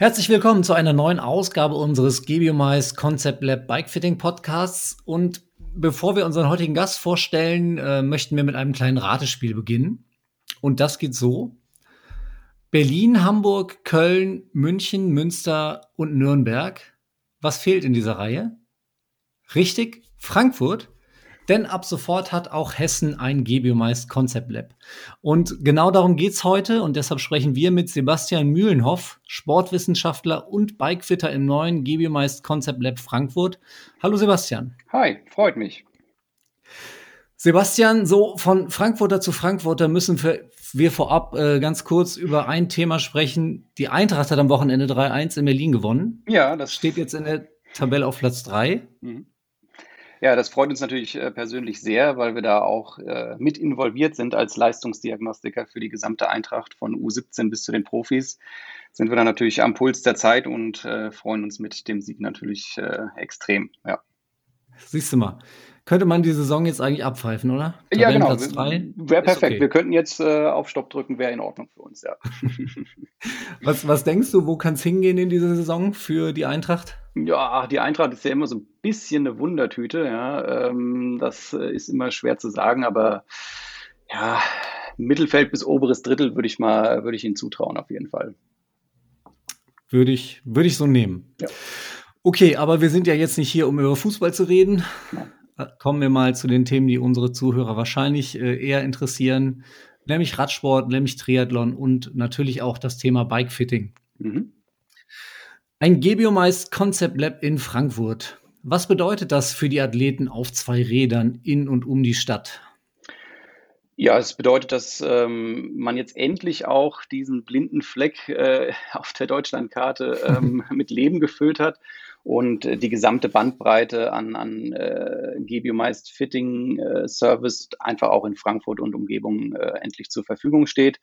Herzlich willkommen zu einer neuen Ausgabe unseres Gebiumize Concept Lab Bikefitting Podcasts. Und bevor wir unseren heutigen Gast vorstellen, äh, möchten wir mit einem kleinen Ratespiel beginnen. Und das geht so. Berlin, Hamburg, Köln, München, Münster und Nürnberg. Was fehlt in dieser Reihe? Richtig, Frankfurt. Denn ab sofort hat auch Hessen ein Gebiomeist Concept Lab. Und genau darum geht's heute und deshalb sprechen wir mit Sebastian Mühlenhoff, Sportwissenschaftler und Bikefitter im neuen Gebiomeist Concept Lab Frankfurt. Hallo Sebastian. Hi, freut mich. Sebastian, so von Frankfurter zu Frankfurter müssen wir vorab äh, ganz kurz über ein Thema sprechen. Die Eintracht hat am Wochenende 3-1 in Berlin gewonnen. Ja, das steht jetzt in der Tabelle auf Platz 3. Mhm. Ja, das freut uns natürlich äh, persönlich sehr, weil wir da auch äh, mit involviert sind als Leistungsdiagnostiker für die gesamte Eintracht von U17 bis zu den Profis. Sind wir da natürlich am Puls der Zeit und äh, freuen uns mit dem Sieg natürlich extrem. Ja. Siehst du mal. Könnte man die Saison jetzt eigentlich abpfeifen, oder? Ja, genau. Wäre perfekt. Okay. Wir könnten jetzt äh, auf Stopp drücken, wäre in Ordnung für uns, ja. was, was denkst du, wo kann es hingehen in dieser Saison für die Eintracht? Ja, die Eintracht ist ja immer so ein bisschen eine Wundertüte, ja. Ähm, das äh, ist immer schwer zu sagen, aber ja, Mittelfeld bis oberes Drittel würde ich mal, würde ich Ihnen zutrauen, auf jeden Fall. Würde ich, würde ich so nehmen. Ja. Okay, aber wir sind ja jetzt nicht hier, um über Fußball zu reden. Ja. Kommen wir mal zu den Themen, die unsere Zuhörer wahrscheinlich äh, eher interessieren, nämlich Radsport, nämlich Triathlon und natürlich auch das Thema Bikefitting. Mhm. Ein Gebiomeist Concept Lab in Frankfurt. Was bedeutet das für die Athleten auf zwei Rädern in und um die Stadt? Ja, es bedeutet, dass ähm, man jetzt endlich auch diesen blinden Fleck äh, auf der Deutschlandkarte ähm, mit Leben gefüllt hat und äh, die gesamte Bandbreite an, an äh, Gebiomeist Fitting äh, Service einfach auch in Frankfurt und Umgebung äh, endlich zur Verfügung steht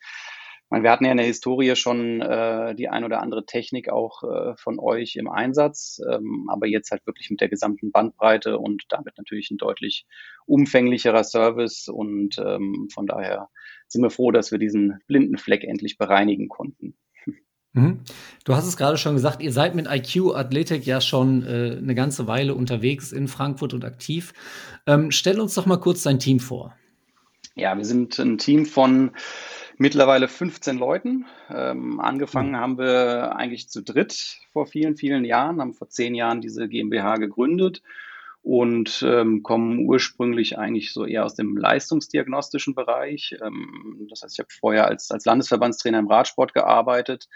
meine, wir hatten ja in der Historie schon äh, die ein oder andere Technik auch äh, von euch im Einsatz, ähm, aber jetzt halt wirklich mit der gesamten Bandbreite und damit natürlich ein deutlich umfänglicherer Service und ähm, von daher sind wir froh, dass wir diesen blinden Fleck endlich bereinigen konnten. Mhm. Du hast es gerade schon gesagt, ihr seid mit IQ Athletic ja schon äh, eine ganze Weile unterwegs in Frankfurt und aktiv. Ähm, stell uns doch mal kurz dein Team vor. Ja, wir sind ein Team von mittlerweile 15 Leuten. Ähm, angefangen mhm. haben wir eigentlich zu dritt vor vielen, vielen Jahren, haben vor zehn Jahren diese GmbH gegründet und ähm, kommen ursprünglich eigentlich so eher aus dem leistungsdiagnostischen Bereich. Ähm, das heißt, ich habe vorher als, als Landesverbandstrainer im Radsport gearbeitet.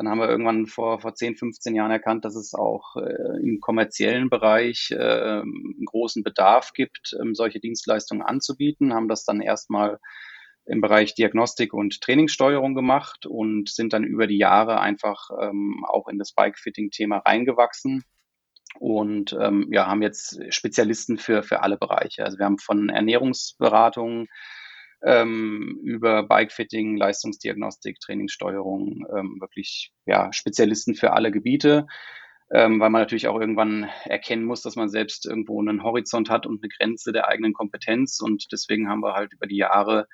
Dann haben wir irgendwann vor, vor 10, 15 Jahren erkannt, dass es auch äh, im kommerziellen Bereich äh, einen großen Bedarf gibt, ähm, solche Dienstleistungen anzubieten, haben das dann erstmal im Bereich Diagnostik und Trainingssteuerung gemacht und sind dann über die Jahre einfach ähm, auch in das Bike-Fitting-Thema reingewachsen und ähm, ja, haben jetzt Spezialisten für, für alle Bereiche. Also wir haben von Ernährungsberatung ähm, über Bike-Fitting, Leistungsdiagnostik, Trainingssteuerung ähm, wirklich ja, Spezialisten für alle Gebiete. Ähm, weil man natürlich auch irgendwann erkennen muss, dass man selbst irgendwo einen Horizont hat und eine Grenze der eigenen Kompetenz. Und deswegen haben wir halt über die Jahre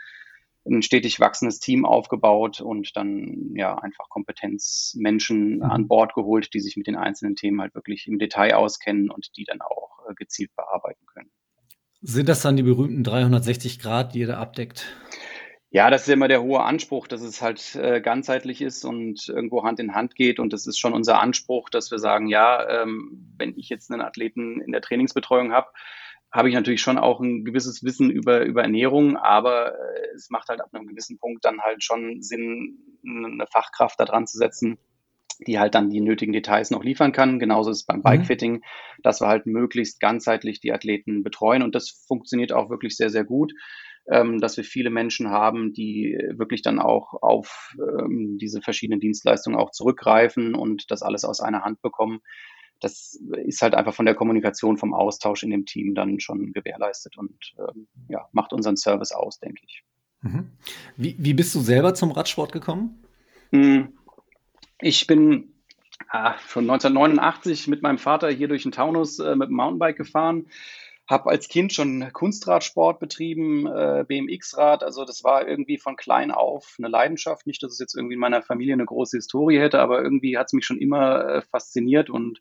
ein stetig wachsendes Team aufgebaut und dann ja einfach Kompetenzmenschen mhm. an Bord geholt, die sich mit den einzelnen Themen halt wirklich im Detail auskennen und die dann auch äh, gezielt bearbeiten können. Sind das dann die berühmten 360 Grad, die ihr da abdeckt? Ja, das ist immer der hohe Anspruch, dass es halt äh, ganzheitlich ist und irgendwo Hand in Hand geht. Und das ist schon unser Anspruch, dass wir sagen, ja, ähm, wenn ich jetzt einen Athleten in der Trainingsbetreuung habe, habe ich natürlich schon auch ein gewisses Wissen über, über Ernährung, aber äh, es macht halt ab einem gewissen Punkt dann halt schon Sinn, eine Fachkraft da dran zu setzen, die halt dann die nötigen Details noch liefern kann. Genauso ist es beim mhm. Bikefitting, dass wir halt möglichst ganzheitlich die Athleten betreuen und das funktioniert auch wirklich sehr, sehr gut. Ähm, dass wir viele Menschen haben, die wirklich dann auch auf ähm, diese verschiedenen Dienstleistungen auch zurückgreifen und das alles aus einer Hand bekommen das ist halt einfach von der Kommunikation, vom Austausch in dem Team dann schon gewährleistet und ähm, ja, macht unseren Service aus, denke ich. Mhm. Wie, wie bist du selber zum Radsport gekommen? Hm, ich bin ah, schon 1989 mit meinem Vater hier durch den Taunus äh, mit dem Mountainbike gefahren habe als Kind schon Kunstradsport betrieben, äh, BMX-Rad. Also das war irgendwie von klein auf eine Leidenschaft. Nicht, dass es jetzt irgendwie in meiner Familie eine große Historie hätte, aber irgendwie hat es mich schon immer äh, fasziniert und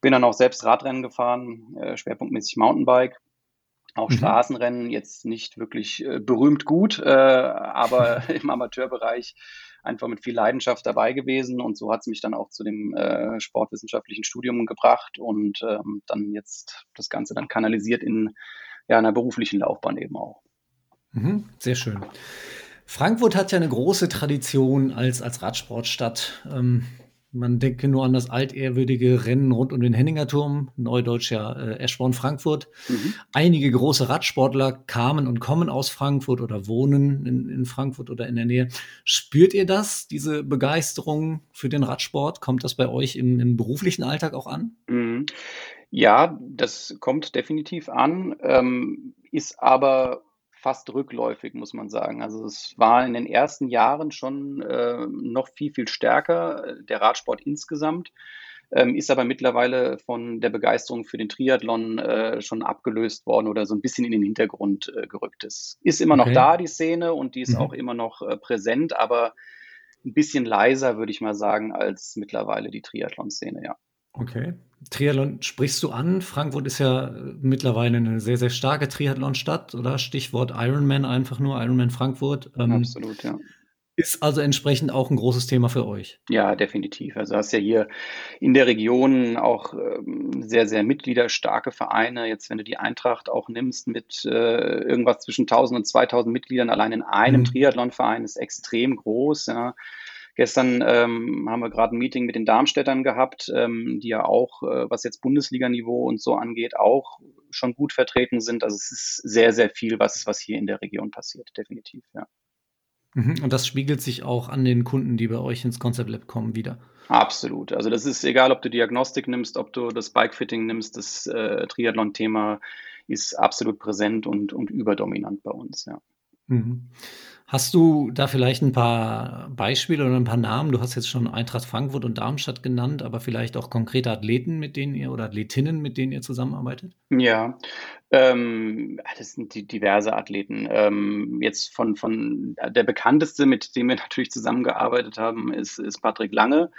bin dann auch selbst Radrennen gefahren, äh, schwerpunktmäßig Mountainbike. Auch mhm. Straßenrennen jetzt nicht wirklich äh, berühmt gut, äh, aber im Amateurbereich einfach mit viel Leidenschaft dabei gewesen und so hat es mich dann auch zu dem äh, sportwissenschaftlichen Studium gebracht und ähm, dann jetzt das Ganze dann kanalisiert in ja, einer beruflichen Laufbahn eben auch. Mhm, sehr schön. Frankfurt hat ja eine große Tradition als, als Radsportstadt. Ähm, man denke nur an das altehrwürdige Rennen rund um den Henninger Turm, neudeutsch ja äh, Eschborn Frankfurt. Mhm. Einige große Radsportler kamen und kommen aus Frankfurt oder wohnen in, in, Frankfurt oder in der Nähe. Spürt ihr das, diese Begeisterung für den Radsport? Kommt das bei euch im, im beruflichen Alltag auch an? Mhm. Ja, das kommt definitiv an, ähm, ist aber fast rückläufig, muss man sagen. Also es war in den ersten Jahren schon äh, noch viel, viel stärker, äh, der Radsport insgesamt, ähm, ist aber mittlerweile von der Begeisterung für den Triathlon äh, schon abgelöst worden oder so ein bisschen in den Hintergrund äh, gerückt. Es ist immer noch okay. da, die Szene, und die ist mhm. auch immer noch äh, präsent, aber ein bisschen leiser, würde ich mal sagen, als mittlerweile die Triathlon-Szene, ja. Okay. Triathlon sprichst du an. Frankfurt ist ja äh, mittlerweile eine sehr, sehr starke Triathlon-Stadt, oder? Stichwort Ironman einfach nur, Ironman Frankfurt. Ähm, Absolut, ja. Ist also entsprechend auch ein großes Thema für euch. Ja, definitiv. Also hast ja hier in der Region auch ähm, sehr, sehr mitgliederstarke Vereine. Jetzt, wenn du die Eintracht auch nimmst mit äh, irgendwas zwischen 1000 und 2000 Mitgliedern allein in einem mhm. Triathlonverein, ist extrem groß. Ja. Gestern ähm, haben wir gerade ein Meeting mit den Darmstädtern gehabt, ähm, die ja auch, äh, was jetzt Bundesliganiveau und so angeht, auch schon gut vertreten sind. Also es ist sehr, sehr viel, was, was hier in der Region passiert, definitiv, ja. Mhm, und das spiegelt sich auch an den Kunden, die bei euch ins Concept Lab kommen, wieder. Absolut. Also das ist egal, ob du Diagnostik nimmst, ob du das Bikefitting nimmst, das äh, Triathlon-Thema ist absolut präsent und, und überdominant bei uns, ja. Mhm. Hast du da vielleicht ein paar Beispiele oder ein paar Namen? Du hast jetzt schon Eintracht Frankfurt und Darmstadt genannt, aber vielleicht auch konkrete Athleten, mit denen ihr oder Athletinnen, mit denen ihr zusammenarbeitet? Ja, ähm, das sind die diverse Athleten. Ähm, jetzt von, von der bekannteste, mit dem wir natürlich zusammengearbeitet haben, ist, ist Patrick Lange.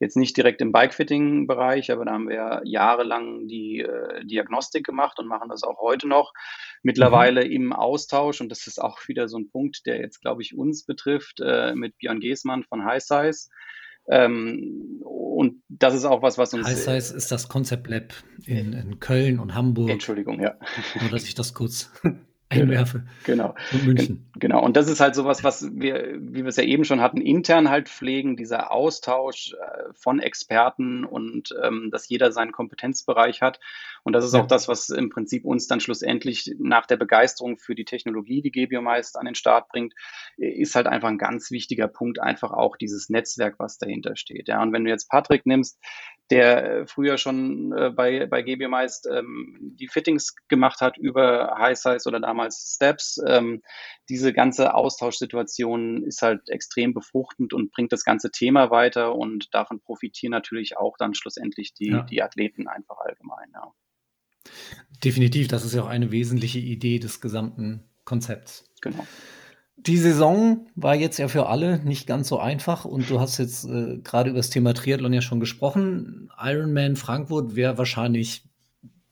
Jetzt nicht direkt im Bikefitting-Bereich, aber da haben wir jahrelang die äh, Diagnostik gemacht und machen das auch heute noch. Mittlerweile mhm. im Austausch, und das ist auch wieder so ein Punkt, der jetzt, glaube ich, uns betrifft, äh, mit Björn Geßmann von High Size. Ähm, und das ist auch was, was uns. High Size ist das Concept Lab in, in Köln und Hamburg. Entschuldigung, ja. Nur, dass ich das kurz einwerfe. Genau. Und München. Genau. Und das ist halt sowas, was wir, wie wir es ja eben schon hatten, intern halt pflegen, dieser Austausch äh, von Experten und ähm, dass jeder seinen Kompetenzbereich hat. Und das ist ja. auch das, was im Prinzip uns dann schlussendlich nach der Begeisterung für die Technologie, die Gebio meist an den Start bringt, ist halt einfach ein ganz wichtiger Punkt, einfach auch dieses Netzwerk, was dahinter steht. Ja, und wenn du jetzt Patrick nimmst, der äh, früher schon äh, bei, bei GB meist ähm, die Fittings gemacht hat über High Size oder damals Steps. Ähm, diese ganze Austauschsituation ist halt extrem befruchtend und bringt das ganze Thema weiter und davon profitieren natürlich auch dann schlussendlich die, ja. die Athleten einfach allgemein. Ja. Definitiv, das ist ja auch eine wesentliche Idee des gesamten Konzepts. Genau. Die Saison war jetzt ja für alle nicht ganz so einfach und du hast jetzt äh, gerade über das Thema Triathlon ja schon gesprochen. Ironman Frankfurt wäre wahrscheinlich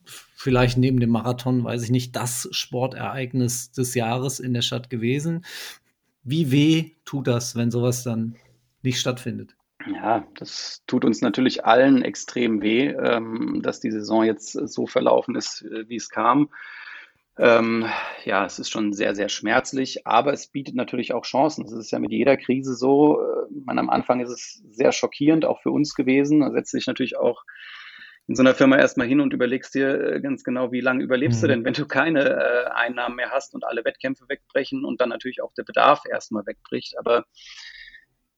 vielleicht neben dem Marathon, weiß ich nicht, das Sportereignis des Jahres in der Stadt gewesen. Wie weh tut das, wenn sowas dann nicht stattfindet? Ja, das tut uns natürlich allen extrem weh, ähm, dass die Saison jetzt so verlaufen ist, äh, wie es kam. Ähm, ja, es ist schon sehr, sehr schmerzlich, aber es bietet natürlich auch Chancen. Es ist ja mit jeder Krise so. Äh, man, am Anfang ist es sehr schockierend, auch für uns gewesen. Da setzt sich natürlich auch in so einer Firma erstmal hin und überlegst dir äh, ganz genau, wie lange überlebst mhm. du denn, wenn du keine äh, Einnahmen mehr hast und alle Wettkämpfe wegbrechen und dann natürlich auch der Bedarf erstmal wegbricht. Aber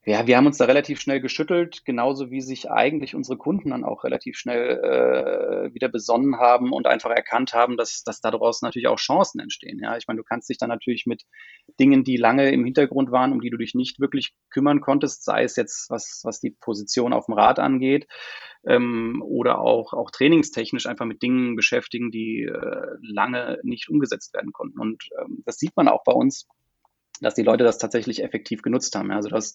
ja, wir haben uns da relativ schnell geschüttelt, genauso wie sich eigentlich unsere Kunden dann auch relativ schnell äh, wieder besonnen haben und einfach erkannt haben, dass, dass daraus natürlich auch Chancen entstehen. Ja, ich meine, du kannst dich dann natürlich mit Dingen, die lange im Hintergrund waren, um die du dich nicht wirklich kümmern konntest, sei es jetzt was, was die Position auf dem Rad angeht, ähm, oder auch, auch trainingstechnisch einfach mit Dingen beschäftigen, die äh, lange nicht umgesetzt werden konnten. Und ähm, das sieht man auch bei uns, dass die Leute das tatsächlich effektiv genutzt haben. Also das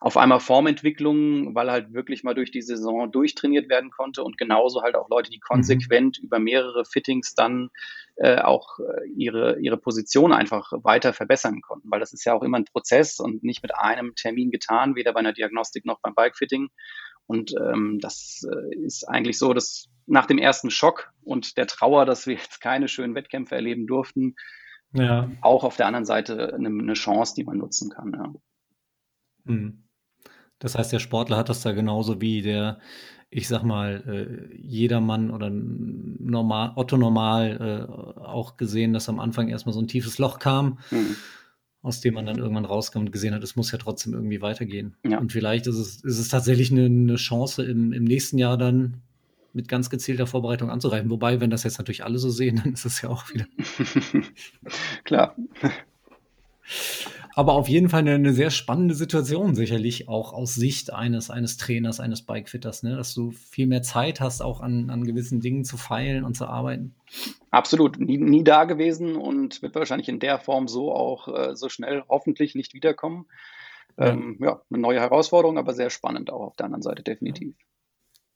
auf einmal Formentwicklung, weil halt wirklich mal durch die Saison durchtrainiert werden konnte und genauso halt auch Leute, die konsequent mhm. über mehrere Fittings dann äh, auch äh, ihre, ihre Position einfach weiter verbessern konnten, weil das ist ja auch immer ein Prozess und nicht mit einem Termin getan, weder bei einer Diagnostik noch beim Bikefitting. Und ähm, das äh, ist eigentlich so, dass nach dem ersten Schock und der Trauer, dass wir jetzt keine schönen Wettkämpfe erleben durften, ja. auch auf der anderen Seite eine, eine Chance, die man nutzen kann. Ja. Mhm. Das heißt, der Sportler hat das da genauso wie der, ich sag mal, äh, jedermann oder normal, Otto normal äh, auch gesehen, dass am Anfang erstmal so ein tiefes Loch kam, mhm. aus dem man dann irgendwann rauskam und gesehen hat, es muss ja trotzdem irgendwie weitergehen. Ja. Und vielleicht ist es, ist es tatsächlich eine, eine Chance, im, im nächsten Jahr dann mit ganz gezielter Vorbereitung anzureifen. Wobei, wenn das jetzt natürlich alle so sehen, dann ist es ja auch wieder. Klar. Aber auf jeden Fall eine, eine, sehr spannende Situation, sicherlich auch aus Sicht eines, eines Trainers, eines Bikefitters, ne? dass du viel mehr Zeit hast, auch an, an gewissen Dingen zu feilen und zu arbeiten. Absolut, nie, nie da gewesen und wird wahrscheinlich in der Form so auch äh, so schnell hoffentlich nicht wiederkommen. Ähm, ja, eine neue Herausforderung, aber sehr spannend auch auf der anderen Seite, definitiv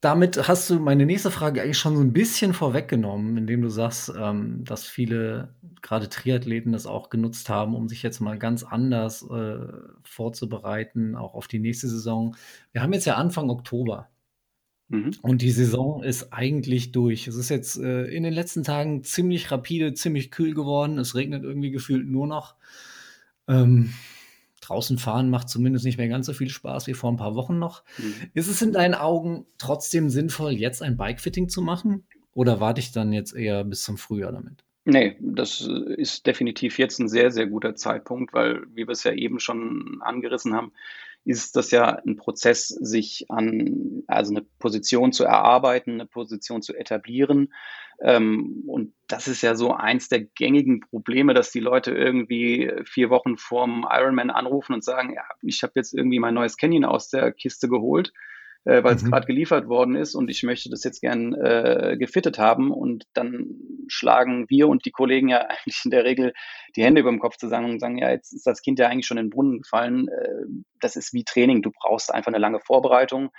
damit hast du meine nächste Frage eigentlich schon so ein bisschen vorweggenommen, indem du sagst, ähm, dass viele gerade Triathleten das auch genutzt haben, um sich jetzt mal ganz anders äh, vorzubereiten, auch auf die nächste Saison. Wir haben jetzt ja Anfang Oktober. Mhm. Und die Saison ist eigentlich durch. Es ist jetzt äh, in den letzten Tagen ziemlich rapide, ziemlich kühl geworden. Es regnet irgendwie gefühlt nur noch. Ähm, draußen fahren macht zumindest nicht mehr ganz so viel Spaß wie vor ein paar Wochen noch. Mhm. Ist es in deinen Augen trotzdem sinnvoll, jetzt ein Bikefitting zu machen? Oder warte ich dann jetzt eher bis zum Frühjahr damit? Nee, das ist definitiv jetzt ein sehr, sehr guter Zeitpunkt, weil, wie wir es ja eben schon angerissen haben, ist das ja ein Prozess, sich an, also eine Position zu erarbeiten, eine Position zu etablieren. Ähm, und das ist ja so eins der gängigen Probleme, dass die Leute irgendwie vier Wochen vorm Ironman anrufen und sagen, ja, ich habe jetzt irgendwie mein neues Canyon aus der Kiste geholt äh, weil es mhm. gerade geliefert worden ist und ich möchte das jetzt gern äh, gefittet haben. Und dann schlagen wir und die Kollegen ja eigentlich in der Regel die Hände über dem Kopf zusammen und sagen, ja, jetzt ist das Kind ja eigentlich schon in den Brunnen gefallen. Äh, das ist wie Training. Du brauchst einfach eine lange Vorbereitung.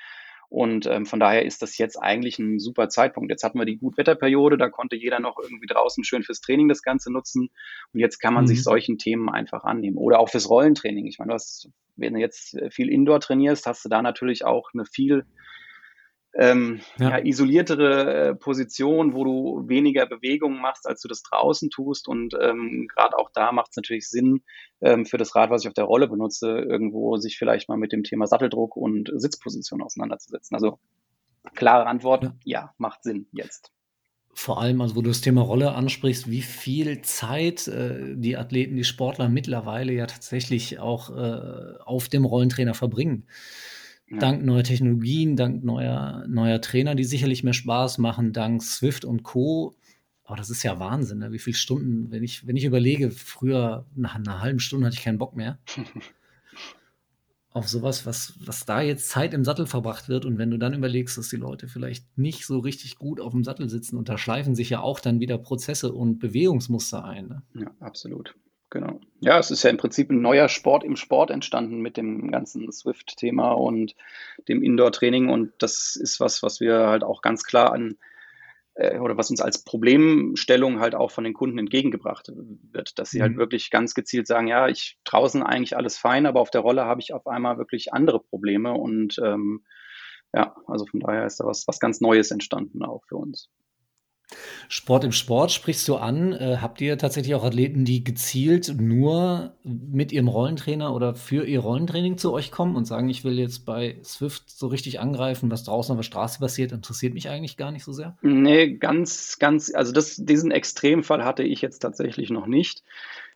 Und ähm, von daher ist das jetzt eigentlich ein super Zeitpunkt. Jetzt hatten wir die Gutwetterperiode, da konnte jeder noch irgendwie draußen schön fürs Training das Ganze nutzen. Und jetzt kann man mhm. sich solchen Themen einfach annehmen. Oder auch fürs Rollentraining. Ich meine, du hast, wenn du jetzt viel Indoor trainierst, hast du da natürlich auch eine viel ähm, ja. ja. isoliertere äh, Position, wo du weniger Bewegungen machst, als du das draußen tust. Und ähm, gerade auch da macht es natürlich Sinn, ähm, für das Rad, was ich auf der Rolle benutze, irgendwo sich vielleicht mal mit dem Thema Satteldruck und Sitzposition auseinanderzusetzen. Also klare Antwort, ja, ja macht Sinn jetzt vor allem, also wo du das Thema Rolle ansprichst, wie viel Zeit äh, die Athleten, die Sportler mittlerweile ja tatsächlich auch äh, auf dem Rollentrainer verbringen. Ja. Dank neuer Technologien, dank neuer, neuer Trainer, die sicherlich mehr Spaß machen, dank Swift und Co. Aber das ist ja Wahnsinn, ne? wie viele Stunden, wenn ich, wenn ich überlege, früher nach einer halben Stunde hatte ich keinen Bock mehr. auf sowas, was, was da jetzt Zeit im Sattel verbracht wird. Und wenn du dann überlegst, dass die Leute vielleicht nicht so richtig gut auf dem Sattel sitzen, und da schleifen sich ja auch dann wieder Prozesse und Bewegungsmuster ein. Ne? Ja, absolut. Genau. Ja, es ist ja im Prinzip ein neuer Sport im Sport entstanden mit dem ganzen Swift-Thema und dem Indoor-Training. Und das ist was, was wir halt auch ganz klar an äh, oder was uns als Problemstellung halt auch von den Kunden entgegengebracht wird, dass sie halt mhm. wirklich ganz gezielt sagen, ja, ich draußen eigentlich alles fein, aber auf der Rolle habe ich auf einmal wirklich andere Probleme und ähm, ja, also von daher ist da was, was ganz Neues entstanden auch für uns. Sport im Sport sprichst du an. Äh, habt ihr tatsächlich auch Athleten, die gezielt nur mit ihrem Rollentrainer oder für ihr Rollentraining zu euch kommen und sagen, ich will jetzt bei Swift so richtig angreifen, was draußen auf der Straße passiert, interessiert mich eigentlich gar nicht so sehr? Nee, ganz, ganz, also das, diesen Extremfall hatte ich jetzt tatsächlich noch nicht.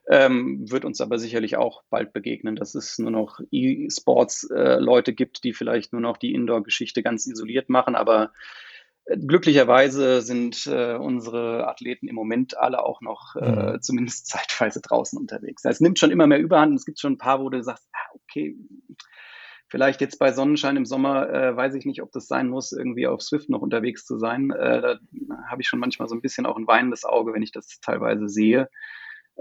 Ähm, wird uns aber sicherlich auch bald begegnen, dass es nur noch E-Sports-Leute äh, gibt, die vielleicht nur noch die Indoor-Geschichte ganz isoliert machen, aber Glücklicherweise sind äh, unsere Athleten im Moment alle auch noch äh, mhm. zumindest zeitweise draußen unterwegs. Es nimmt schon immer mehr Überhand. Es gibt schon ein paar, wo du sagst, ah, okay, Vielleicht jetzt bei Sonnenschein im Sommer, äh, weiß ich nicht, ob das sein muss, irgendwie auf Swift noch unterwegs zu sein. Äh, da habe ich schon manchmal so ein bisschen auch ein weinendes Auge, wenn ich das teilweise sehe,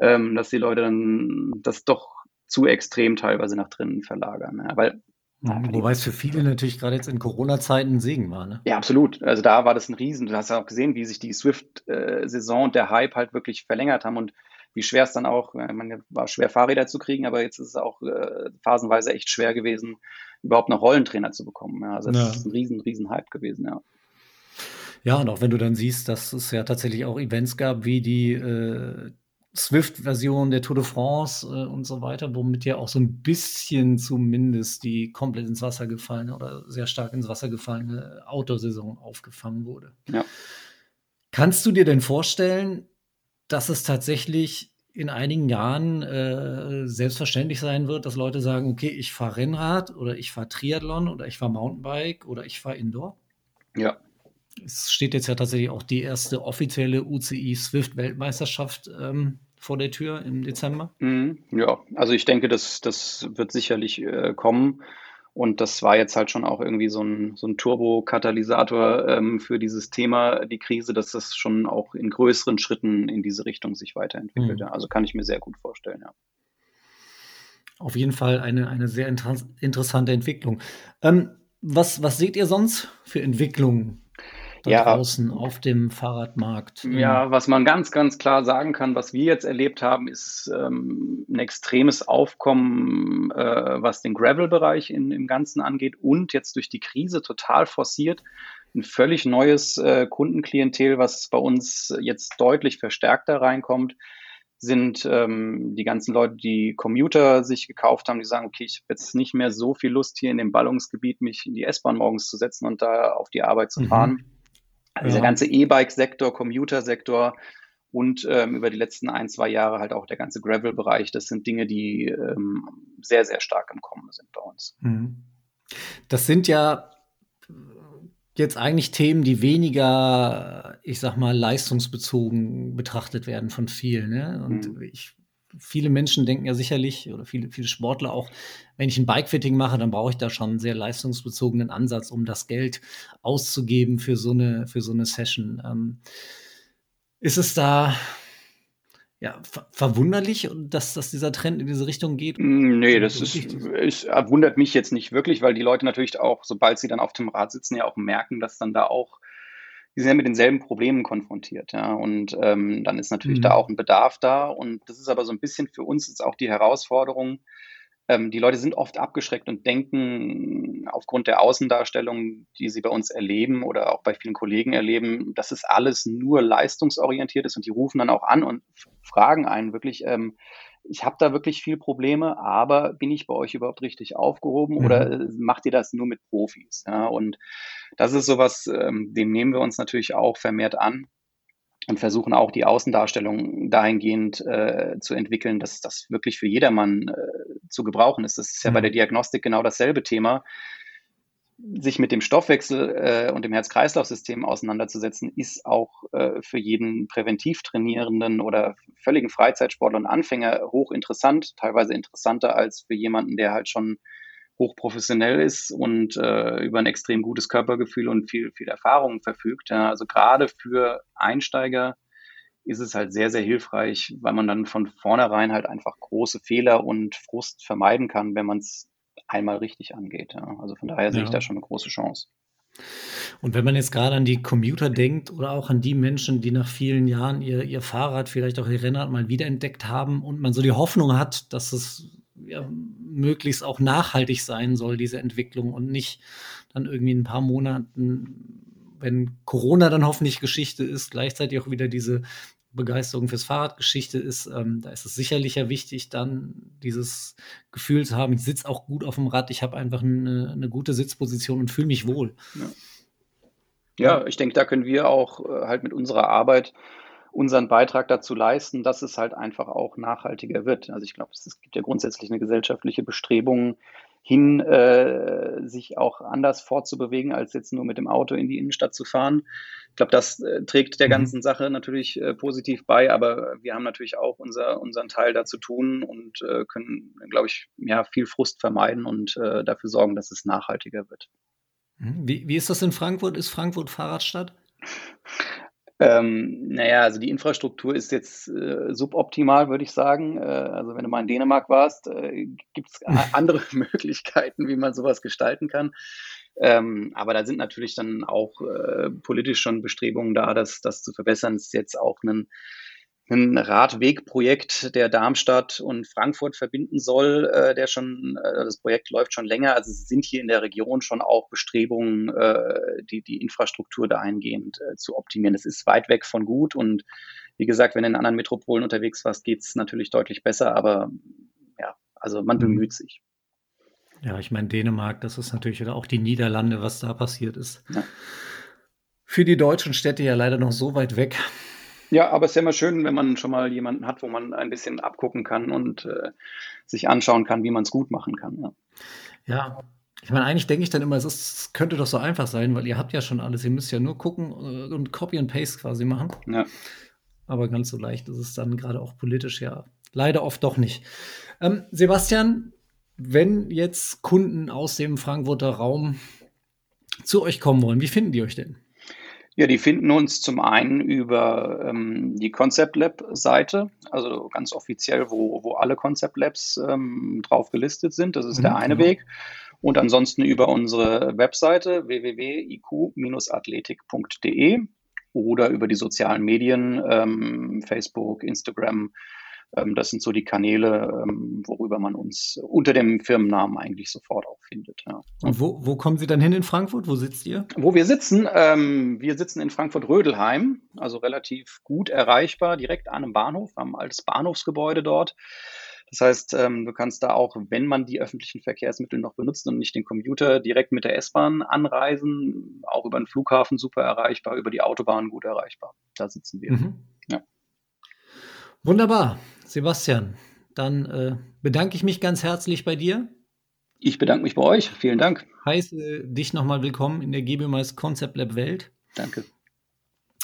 ähm, dass die Leute dann das doch zu extrem teilweise nach drinnen verlagern. Ja, weil Mhm, wobei es für viele natürlich gerade jetzt in Corona-Zeiten ein Segen war, ne? Ja, absolut. Also da war das ein Riesen. Du hast ja auch gesehen, wie sich die Swift-Saison und der Hype halt wirklich verlängert haben und wie schwer es dann auch, ich meine, war schwer Fahrräder zu kriegen, aber jetzt ist es auch äh, phasenweise echt schwer gewesen, überhaupt noch Rollentrainer zu bekommen. Ja, also das ja. ist ein riesen, riesen Hype gewesen, ja. Ja, und auch wenn du dann siehst, dass es ja tatsächlich auch Events gab, wie die äh, Swift-Version der Tour de France äh, und so weiter, womit ja auch so ein bisschen zumindest die komplett ins Wasser gefallene oder sehr stark ins Wasser gefallene Outdoor-Saison aufgefangen wurde. Ja. Kannst du dir denn vorstellen, dass es tatsächlich in einigen Jahren äh, selbstverständlich sein wird, dass Leute sagen, okay, ich fahre Rennrad oder ich fahre Triathlon oder ich fahre Mountainbike oder ich fahre Indoor? Ja, es steht jetzt ja tatsächlich auch die erste offizielle UCI Swift Weltmeisterschaft ähm, vor der Tür im Dezember? Mhm, ja, also ich denke, das, das wird sicherlich äh, kommen. Und das war jetzt halt schon auch irgendwie so ein, so ein Turbo-Katalysator ähm, für dieses Thema, die Krise, dass das schon auch in größeren Schritten in diese Richtung sich weiterentwickelt. Mhm. Also kann ich mir sehr gut vorstellen, ja. Auf jeden Fall eine, eine sehr inter interessante Entwicklung. Ähm, was, was seht ihr sonst für Entwicklungen da ja, draußen auf dem Fahrradmarkt? Ja, was man ganz, ganz klar sagen kann, was wir jetzt erlebt haben, ist ähm, ein extremes Aufkommen, äh, was den Gravel-Bereich im Ganzen angeht und jetzt durch die Krise total forciert ein völlig neues äh, Kundenklientel, was bei uns jetzt deutlich verstärkter reinkommt sind ähm, die ganzen Leute, die Commuter sich gekauft haben, die sagen, okay, ich habe jetzt nicht mehr so viel Lust, hier in dem Ballungsgebiet mich in die S-Bahn morgens zu setzen und da auf die Arbeit zu mhm. fahren. Mhm. Also ja. Der ganze E-Bike-Sektor, Commuter-Sektor und ähm, über die letzten ein, zwei Jahre halt auch der ganze Gravel-Bereich, das sind Dinge, die ähm, sehr, sehr stark im Kommen sind bei uns. Mhm. Das sind ja jetzt eigentlich Themen, die weniger, ich sag mal, leistungsbezogen betrachtet werden von vielen. Ne? Und mhm. ich viele Menschen denken ja sicherlich, oder viele, viele Sportler auch, wenn ich ein Bikefitting mache, dann brauche ich da schon einen sehr leistungsbezogenen Ansatz, um das Geld auszugeben für so eine, für so eine Session. Ähm, ist es da ja, ver verwunderlich, dass, dass dieser Trend in diese Richtung geht? Mm, nee, das ist, ist, wundert mich jetzt nicht wirklich, weil die Leute natürlich auch, sobald sie dann auf dem Rad sitzen, ja auch merken, dass dann da auch die sind ja mit denselben Problemen konfrontiert. Ja? Und ähm, dann ist natürlich mhm. da auch ein Bedarf da. Und das ist aber so ein bisschen für uns jetzt auch die Herausforderung. Ähm, die Leute sind oft abgeschreckt und denken aufgrund der Außendarstellung, die sie bei uns erleben oder auch bei vielen Kollegen erleben, dass es alles nur leistungsorientiert ist. Und die rufen dann auch an und fragen einen wirklich, ähm, ich habe da wirklich viel Probleme, aber bin ich bei euch überhaupt richtig aufgehoben mhm. oder äh, macht ihr das nur mit Profis? Ja, und das ist sowas, ähm, dem nehmen wir uns natürlich auch vermehrt an und versuchen auch die Außendarstellung dahingehend äh, zu entwickeln, dass das wirklich für jedermann äh, zu gebrauchen ist. Das ist ja mhm. bei der Diagnostik genau dasselbe Thema sich mit dem Stoffwechsel äh, und dem Herz-Kreislauf-System auseinanderzusetzen, ist auch äh, für jeden präventiv Trainierenden oder völligen Freizeitsportler und Anfänger hochinteressant, teilweise interessanter als für jemanden, der halt schon hochprofessionell ist und äh, über ein extrem gutes Körpergefühl und viel, viel Erfahrung verfügt. Ja, also gerade für Einsteiger ist es halt sehr, sehr hilfreich, weil man dann von vornherein halt einfach große Fehler und Frust vermeiden kann, wenn man es einmal richtig angeht. Ja. Also von daher sehe ich da schon eine große Chance. Und wenn man jetzt gerade an die Commuter denkt oder auch an die Menschen, die nach vielen Jahren ihr, ihr Fahrrad, vielleicht auch ihr Rennrad mal wiederentdeckt haben und man so die Hoffnung hat, dass es ja, möglichst auch nachhaltig sein soll, diese Entwicklung und nicht dann irgendwie in ein paar Monaten, wenn Corona dann hoffentlich Geschichte ist, gleichzeitig auch wieder diese Begeisterung fürs Fahrradgeschichte ist, ähm, da ist es sicherlich ja wichtig, dann dieses Gefühl zu haben, ich sitze auch gut auf dem Rad, ich habe einfach eine, eine, gute Sitzposition und fühle mich wohl. Ja. ja, ich denke, da können wir auch äh, halt mit unserer Arbeit unseren Beitrag dazu leisten, dass es halt einfach auch nachhaltiger wird. Also ich glaube, es gibt ja grundsätzlich eine gesellschaftliche Bestrebung, hin, äh, sich auch anders fortzubewegen, als jetzt nur mit dem Auto in die Innenstadt zu fahren. Ich glaube, das äh, trägt der mhm. ganzen Sache natürlich äh, positiv bei, aber wir haben natürlich auch unser, unseren Teil dazu tun und äh, können, glaube ich, ja, viel Frust vermeiden und äh, dafür sorgen, dass es nachhaltiger wird. Mhm. Wie, wie ist das in Frankfurt? Ist Frankfurt Fahrradstadt? Ähm, naja, also die Infrastruktur ist jetzt äh, suboptimal, würde ich sagen. Äh, also wenn du mal in Dänemark warst, äh, gibt es andere Möglichkeiten, wie man sowas gestalten kann. Ähm, aber da sind natürlich dann auch äh, politisch schon Bestrebungen da, das, das zu verbessern. Es ist jetzt auch ein ein Radwegprojekt, der Darmstadt und Frankfurt verbinden soll, äh, der schon, äh, das Projekt läuft schon länger. Also es sind hier in der Region schon auch Bestrebungen, äh, die, die Infrastruktur dahingehend äh, zu optimieren. Es ist weit weg von gut und wie gesagt, wenn du in anderen Metropolen unterwegs warst, geht's natürlich deutlich besser, aber ja, also man mhm. bemüht sich. Ja, ich meine, Dänemark, das ist natürlich oder auch die Niederlande, was da passiert ist. Ja. Für die deutschen Städte ja leider noch so weit weg. Ja, aber es ist ja immer schön, wenn man schon mal jemanden hat, wo man ein bisschen abgucken kann und äh, sich anschauen kann, wie man es gut machen kann. Ja, ja ich meine, eigentlich denke ich dann immer, es ist, könnte doch so einfach sein, weil ihr habt ja schon alles. Ihr müsst ja nur gucken äh, und Copy and Paste quasi machen. Ja. Aber ganz so leicht ist es dann gerade auch politisch ja leider oft doch nicht. Ähm, Sebastian, wenn jetzt Kunden aus dem Frankfurter Raum zu euch kommen wollen, wie finden die euch denn? Ja, die finden uns zum einen über ähm, die Concept Lab-Seite, also ganz offiziell, wo, wo alle Concept Labs ähm, drauf gelistet sind. Das ist mhm, der eine genau. Weg. Und ansonsten über unsere Webseite www.iq-athletik.de oder über die sozialen Medien, ähm, Facebook, Instagram, das sind so die Kanäle, ähm, worüber man uns unter dem Firmennamen eigentlich sofort auch findet. Ja. Und wo, wo kommen Sie dann hin in Frankfurt? Wo sitzt ihr? Wo wir sitzen, ähm, wir sitzen in Frankfurt-Rödelheim, also relativ gut erreichbar, direkt an einem Bahnhof, am altes Bahnhofsgebäude dort. Das heißt, ähm, du kannst da auch, wenn man die öffentlichen Verkehrsmittel noch benutzt und nicht den Computer, direkt mit der S-Bahn anreisen, auch über den Flughafen super erreichbar, über die Autobahn gut erreichbar. Da sitzen wir. Mhm. Wunderbar. Sebastian, dann äh, bedanke ich mich ganz herzlich bei dir. Ich bedanke mich bei euch. Vielen Dank. Heiße dich nochmal willkommen in der GBMS Concept Lab Welt. Danke.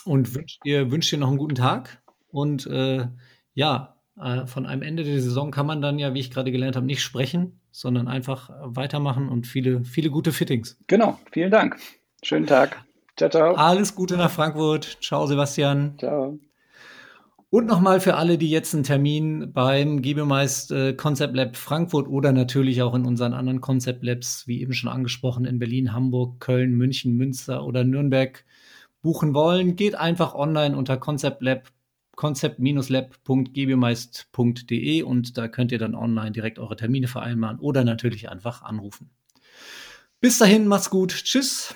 Und wünsche dir, wünsch dir noch einen guten Tag. Und äh, ja, äh, von einem Ende der Saison kann man dann ja, wie ich gerade gelernt habe, nicht sprechen, sondern einfach weitermachen und viele, viele gute Fittings. Genau. Vielen Dank. Schönen Tag. Ciao, ciao. Alles Gute nach Frankfurt. Ciao, Sebastian. Ciao. Und nochmal für alle, die jetzt einen Termin beim Gebiomeist äh, Concept Lab Frankfurt oder natürlich auch in unseren anderen Concept Labs, wie eben schon angesprochen, in Berlin, Hamburg, Köln, München, Münster oder Nürnberg buchen wollen, geht einfach online unter Concept Lab concept-lab.gebiomeist.de und da könnt ihr dann online direkt eure Termine vereinbaren oder natürlich einfach anrufen. Bis dahin, macht's gut. Tschüss.